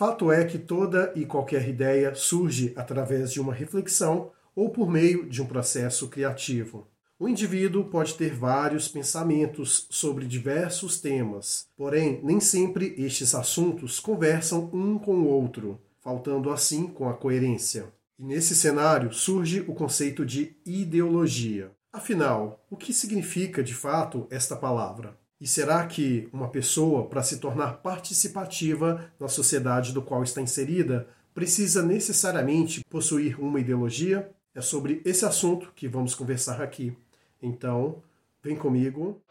Fato é que toda e qualquer ideia surge através de uma reflexão ou por meio de um processo criativo. O indivíduo pode ter vários pensamentos sobre diversos temas, porém, nem sempre estes assuntos conversam um com o outro, faltando assim com a coerência. E nesse cenário surge o conceito de ideologia. Afinal, o que significa de fato esta palavra? E será que uma pessoa, para se tornar participativa na sociedade do qual está inserida, precisa necessariamente possuir uma ideologia? É sobre esse assunto que vamos conversar aqui. Então, vem comigo.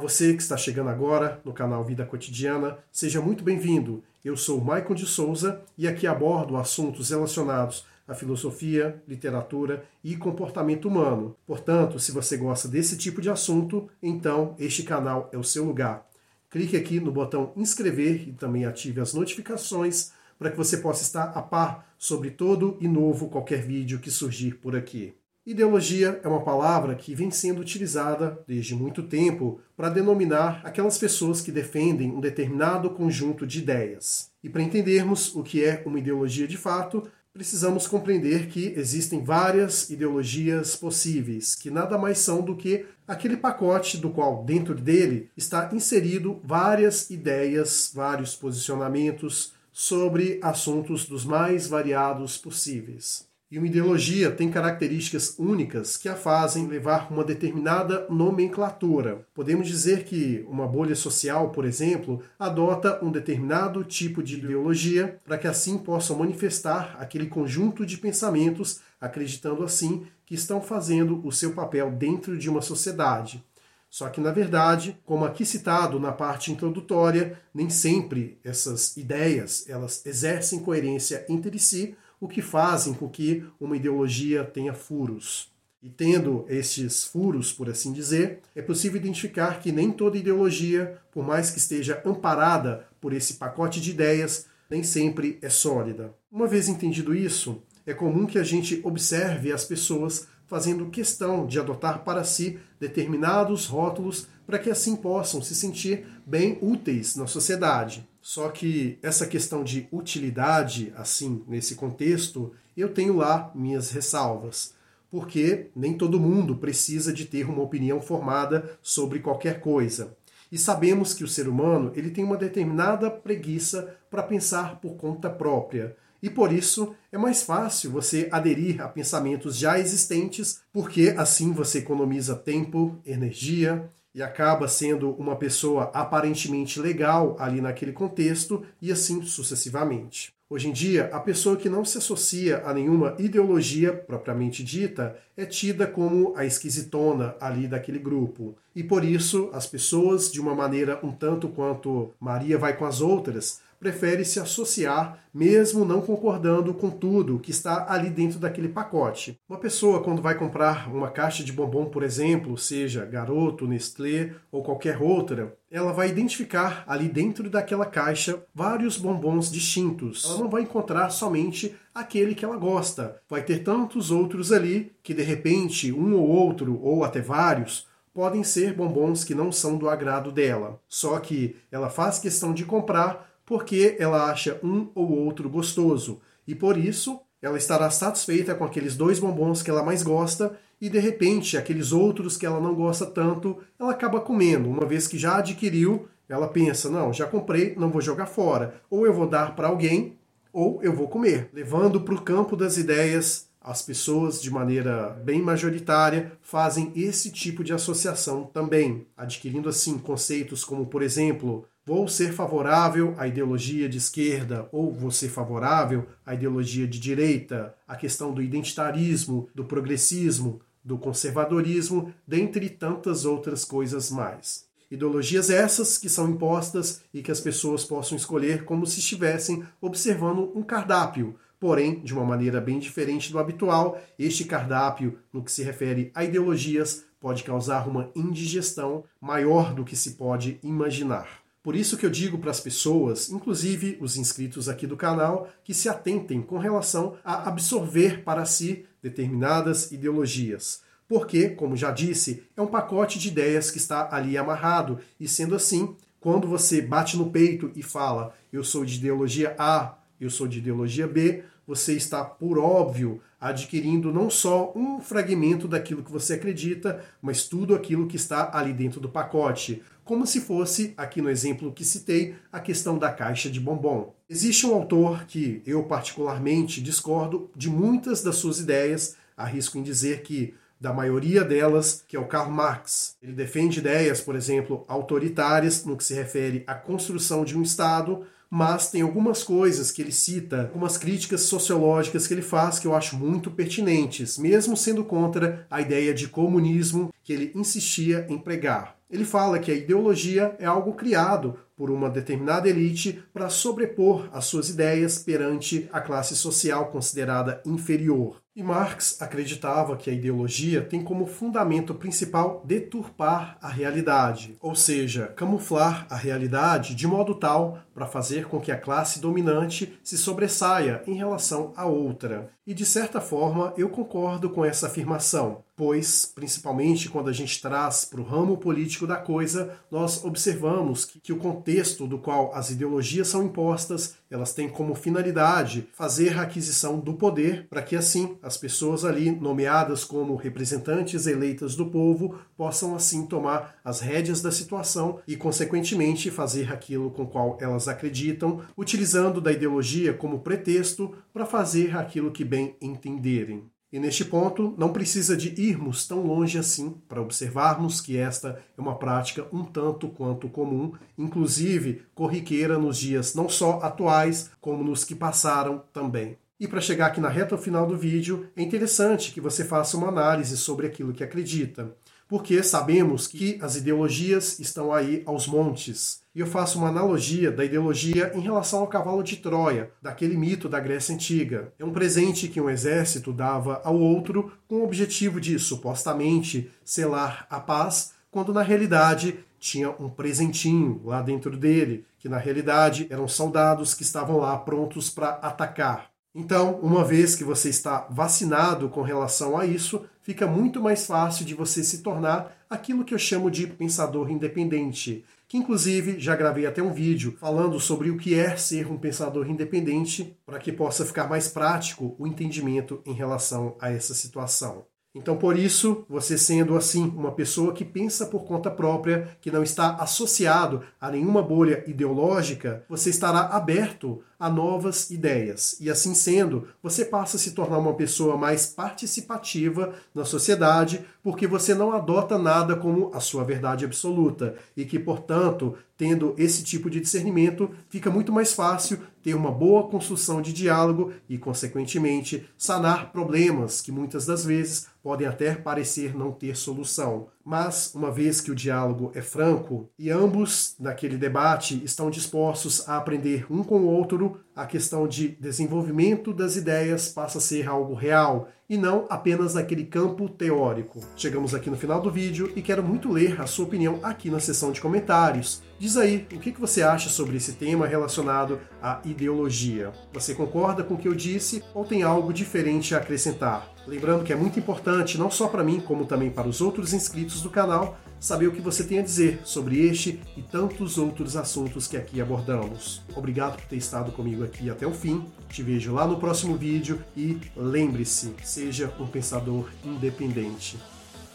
Você que está chegando agora no canal Vida Cotidiana, seja muito bem-vindo. Eu sou Maicon de Souza e aqui abordo assuntos relacionados a filosofia, literatura e comportamento humano. Portanto, se você gosta desse tipo de assunto, então este canal é o seu lugar. Clique aqui no botão inscrever e também ative as notificações para que você possa estar a par sobre todo e novo qualquer vídeo que surgir por aqui. Ideologia é uma palavra que vem sendo utilizada desde muito tempo para denominar aquelas pessoas que defendem um determinado conjunto de ideias. E para entendermos o que é uma ideologia de fato, precisamos compreender que existem várias ideologias possíveis, que nada mais são do que aquele pacote do qual dentro dele está inserido várias ideias, vários posicionamentos sobre assuntos dos mais variados possíveis. E uma ideologia tem características únicas que a fazem levar uma determinada nomenclatura. Podemos dizer que uma bolha social, por exemplo, adota um determinado tipo de ideologia para que assim possam manifestar aquele conjunto de pensamentos, acreditando assim que estão fazendo o seu papel dentro de uma sociedade. Só que, na verdade, como aqui citado na parte introdutória, nem sempre essas ideias elas exercem coerência entre si, o que fazem com que uma ideologia tenha furos. E tendo estes furos, por assim dizer, é possível identificar que nem toda ideologia, por mais que esteja amparada por esse pacote de ideias, nem sempre é sólida. Uma vez entendido isso, é comum que a gente observe as pessoas fazendo questão de adotar para si determinados rótulos para que assim possam se sentir bem úteis na sociedade. Só que essa questão de utilidade, assim, nesse contexto, eu tenho lá minhas ressalvas. Porque nem todo mundo precisa de ter uma opinião formada sobre qualquer coisa. E sabemos que o ser humano ele tem uma determinada preguiça para pensar por conta própria. E por isso é mais fácil você aderir a pensamentos já existentes, porque assim você economiza tempo, energia e acaba sendo uma pessoa aparentemente legal ali naquele contexto e assim sucessivamente. Hoje em dia, a pessoa que não se associa a nenhuma ideologia propriamente dita é tida como a esquisitona ali daquele grupo. E por isso, as pessoas, de uma maneira um tanto quanto Maria vai com as outras, prefere se associar, mesmo não concordando com tudo que está ali dentro daquele pacote. Uma pessoa, quando vai comprar uma caixa de bombom, por exemplo, seja Garoto, Nestlé ou qualquer outra, ela vai identificar ali dentro daquela caixa vários bombons distintos. Ela não vai encontrar somente aquele que ela gosta. Vai ter tantos outros ali que de repente um ou outro, ou até vários, podem ser bombons que não são do agrado dela. Só que ela faz questão de comprar porque ela acha um ou outro gostoso e por isso ela estará satisfeita com aqueles dois bombons que ela mais gosta e de repente aqueles outros que ela não gosta tanto, ela acaba comendo, uma vez que já adquiriu, ela pensa, não, já comprei, não vou jogar fora, ou eu vou dar para alguém, ou eu vou comer, levando para o campo das ideias as pessoas, de maneira bem majoritária, fazem esse tipo de associação também, adquirindo assim conceitos como, por exemplo, Vou ser favorável à ideologia de esquerda ou vou ser favorável à ideologia de direita, a questão do identitarismo, do progressismo, do conservadorismo, dentre tantas outras coisas mais. Ideologias essas que são impostas e que as pessoas possam escolher como se estivessem observando um cardápio, porém de uma maneira bem diferente do habitual. Este cardápio, no que se refere a ideologias, pode causar uma indigestão maior do que se pode imaginar. Por isso que eu digo para as pessoas, inclusive os inscritos aqui do canal, que se atentem com relação a absorver para si determinadas ideologias. Porque, como já disse, é um pacote de ideias que está ali amarrado, e sendo assim, quando você bate no peito e fala eu sou de ideologia A, eu sou de ideologia B, você está, por óbvio, adquirindo não só um fragmento daquilo que você acredita, mas tudo aquilo que está ali dentro do pacote, como se fosse, aqui no exemplo que citei, a questão da caixa de bombom. Existe um autor que eu particularmente discordo de muitas das suas ideias, arrisco em dizer que da maioria delas, que é o Karl Marx. Ele defende ideias, por exemplo, autoritárias no que se refere à construção de um Estado, mas tem algumas coisas que ele cita, algumas críticas sociológicas que ele faz que eu acho muito pertinentes, mesmo sendo contra a ideia de comunismo que ele insistia em pregar. Ele fala que a ideologia é algo criado por uma determinada elite para sobrepor as suas ideias perante a classe social considerada inferior. E Marx acreditava que a ideologia tem como fundamento principal deturpar a realidade, ou seja, camuflar a realidade de modo tal para fazer com que a classe dominante se sobressaia em relação à outra. E de certa forma eu concordo com essa afirmação, pois, principalmente quando a gente traz para o ramo político da coisa, nós observamos que, que o contexto do qual as ideologias são impostas elas têm como finalidade fazer a aquisição do poder para que assim as pessoas ali nomeadas como representantes eleitas do povo possam assim tomar as rédeas da situação e consequentemente fazer aquilo com qual elas acreditam, utilizando da ideologia como pretexto para fazer aquilo que bem entenderem. E neste ponto, não precisa de irmos tão longe assim para observarmos que esta é uma prática um tanto quanto comum, inclusive corriqueira nos dias não só atuais, como nos que passaram também. E para chegar aqui na reta final do vídeo, é interessante que você faça uma análise sobre aquilo que acredita porque sabemos que as ideologias estão aí aos montes. E eu faço uma analogia da ideologia em relação ao cavalo de Troia, daquele mito da Grécia Antiga. É um presente que um exército dava ao outro com o objetivo de, supostamente, selar a paz, quando na realidade tinha um presentinho lá dentro dele, que na realidade eram soldados que estavam lá prontos para atacar. Então, uma vez que você está vacinado com relação a isso, fica muito mais fácil de você se tornar aquilo que eu chamo de pensador independente, que inclusive já gravei até um vídeo falando sobre o que é ser um pensador independente, para que possa ficar mais prático o entendimento em relação a essa situação. Então, por isso, você sendo assim uma pessoa que pensa por conta própria, que não está associado a nenhuma bolha ideológica, você estará aberto a novas ideias. E assim sendo, você passa a se tornar uma pessoa mais participativa na sociedade, porque você não adota nada como a sua verdade absoluta e que, portanto, tendo esse tipo de discernimento, fica muito mais fácil ter uma boa construção de diálogo e, consequentemente, sanar problemas que muitas das vezes podem até parecer não ter solução. Mas, uma vez que o diálogo é franco e ambos, naquele debate, estão dispostos a aprender um com o outro, a questão de desenvolvimento das ideias passa a ser algo real e não apenas naquele campo teórico. Chegamos aqui no final do vídeo e quero muito ler a sua opinião aqui na seção de comentários. Diz aí o que você acha sobre esse tema relacionado à ideologia. Você concorda com o que eu disse ou tem algo diferente a acrescentar? Lembrando que é muito importante, não só para mim, como também para os outros inscritos do canal, saber o que você tem a dizer sobre este e tantos outros assuntos que aqui abordamos. Obrigado por ter estado comigo aqui até o fim. Te vejo lá no próximo vídeo e lembre-se, seja um pensador independente.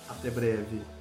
Até breve.